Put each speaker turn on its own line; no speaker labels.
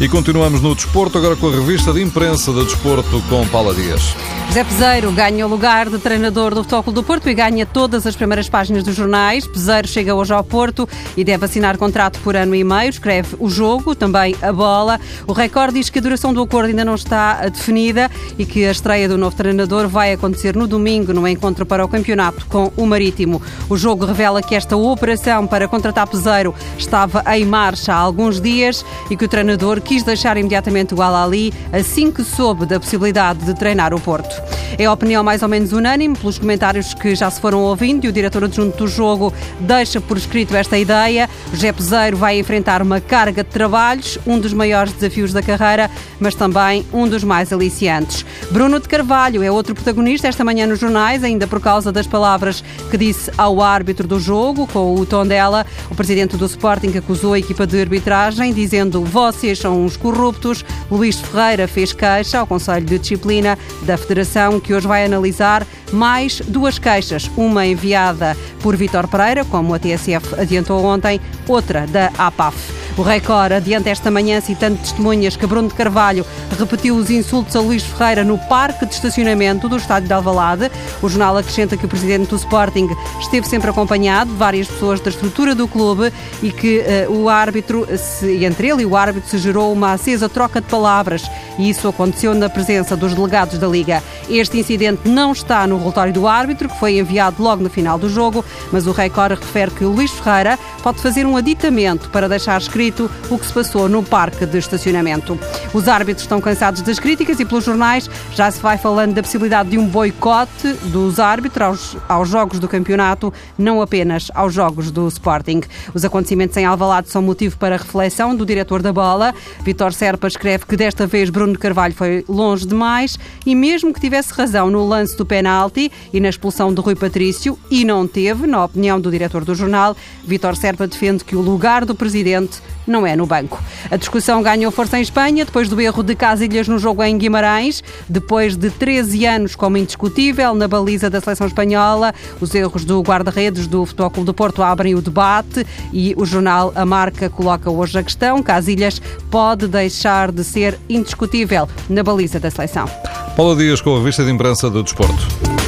E continuamos no desporto, agora com a revista de imprensa do desporto com Paula Dias.
Zé Peseiro ganha o lugar de treinador do Futebol do Porto e ganha todas as primeiras páginas dos jornais. Peseiro chega hoje ao Porto e deve assinar contrato por ano e meio. Escreve o jogo, também a bola. O recorde diz que a duração do acordo ainda não está definida e que a estreia do novo treinador vai acontecer no domingo, no encontro para o campeonato com o Marítimo. O jogo revela que esta operação para contratar Peseiro estava em marcha há alguns dias e que o treinador quis deixar imediatamente o Al-Ali assim que soube da possibilidade de treinar o Porto. É a opinião mais ou menos unânime pelos comentários que já se foram ouvindo e o diretor adjunto do jogo deixa por escrito esta ideia. O Jé Peseiro vai enfrentar uma carga de trabalhos, um dos maiores desafios da carreira, mas também um dos mais aliciantes. Bruno de Carvalho é outro protagonista esta manhã nos jornais, ainda por causa das palavras que disse ao árbitro do jogo, com o tom dela. O presidente do Sporting acusou a equipa de arbitragem, dizendo vocês são uns corruptos. Luís Ferreira fez queixa ao Conselho de Disciplina da Federação que hoje vai analisar mais duas queixas, uma enviada por Vítor Pereira, como a TSF adiantou ontem, outra da APAF. O Record adianta esta manhã, citando testemunhas, que Bruno de Carvalho repetiu os insultos a Luís Ferreira no parque de estacionamento do estádio de Alvalade. O jornal acrescenta que o presidente do Sporting esteve sempre acompanhado de várias pessoas da estrutura do clube e que uh, o árbitro, se, entre ele e o árbitro, se gerou uma acesa troca de palavras e isso aconteceu na presença dos delegados da Liga. Este incidente não está no relatório do árbitro, que foi enviado logo no final do jogo, mas o Record refere que Luís Ferreira pode fazer um aditamento para deixar escrito o que se passou no parque de estacionamento. Os árbitros estão cansados das críticas e pelos jornais já se vai falando da possibilidade de um boicote dos árbitros aos, aos jogos do campeonato, não apenas aos jogos do Sporting. Os acontecimentos em Alvalade são motivo para reflexão do diretor da bola. Vitor Serpa escreve que desta vez Bruno Carvalho foi longe demais e mesmo que tivesse razão no lance do penalti e na expulsão de Rui Patrício, e não teve, na opinião do diretor do jornal, Vitor Serpa Serpa defende que o lugar do presidente não é no banco. A discussão ganhou força em Espanha depois do erro de Casilhas no jogo em Guimarães, depois de 13 anos como indiscutível na baliza da seleção espanhola. Os erros do guarda-redes do Futebol Clube do Porto abrem o debate e o jornal A Marca coloca hoje a questão: Casilhas pode deixar de ser indiscutível na baliza da seleção.
Paulo Dias com a revista de imprensa do Desporto.